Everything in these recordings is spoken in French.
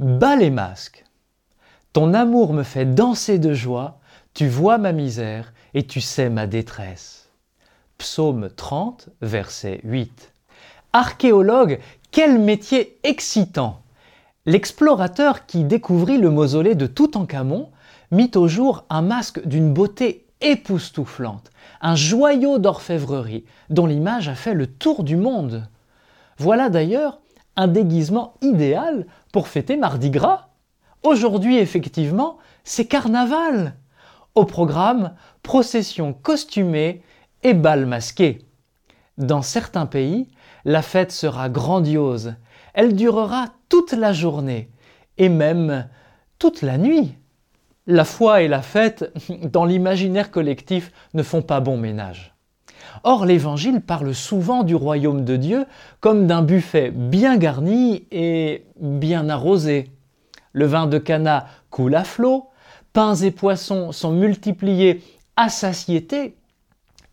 Bas les masques. Ton amour me fait danser de joie, tu vois ma misère et tu sais ma détresse. Psaume 30, verset 8. Archéologue, quel métier excitant L'explorateur qui découvrit le mausolée de Toutankhamon mit au jour un masque d'une beauté époustouflante, un joyau d'orfèvrerie dont l'image a fait le tour du monde. Voilà d'ailleurs un déguisement idéal pour fêter Mardi Gras. Aujourd'hui, effectivement, c'est carnaval. Au programme, procession costumée et bal masqué. Dans certains pays, la fête sera grandiose. Elle durera toute la journée et même toute la nuit. La foi et la fête, dans l'imaginaire collectif, ne font pas bon ménage. Or, l'Évangile parle souvent du royaume de Dieu comme d'un buffet bien garni et bien arrosé. Le vin de Cana coule à flot, pains et poissons sont multipliés à satiété,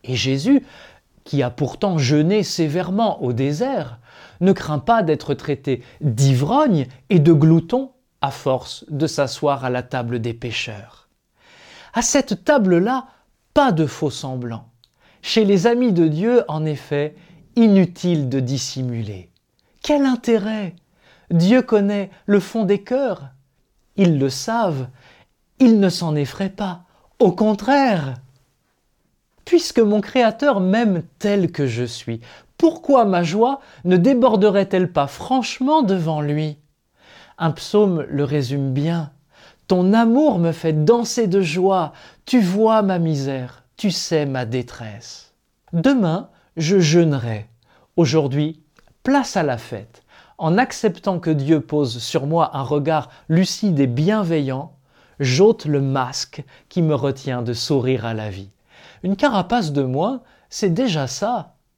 et Jésus, qui a pourtant jeûné sévèrement au désert, ne craint pas d'être traité d'ivrogne et de glouton à force de s'asseoir à la table des pécheurs. À cette table-là, pas de faux semblants. Chez les amis de Dieu, en effet, inutile de dissimuler. Quel intérêt? Dieu connaît le fond des cœurs. Ils le savent, ils ne s'en effraient pas. Au contraire, puisque mon Créateur m'aime tel que je suis, pourquoi ma joie ne déborderait-elle pas franchement devant lui? Un psaume le résume bien. Ton amour me fait danser de joie, tu vois ma misère tu sais ma détresse. Demain, je jeûnerai. Aujourd'hui, place à la fête. En acceptant que Dieu pose sur moi un regard lucide et bienveillant, j'ôte le masque qui me retient de sourire à la vie. Une carapace de moins, c'est déjà ça.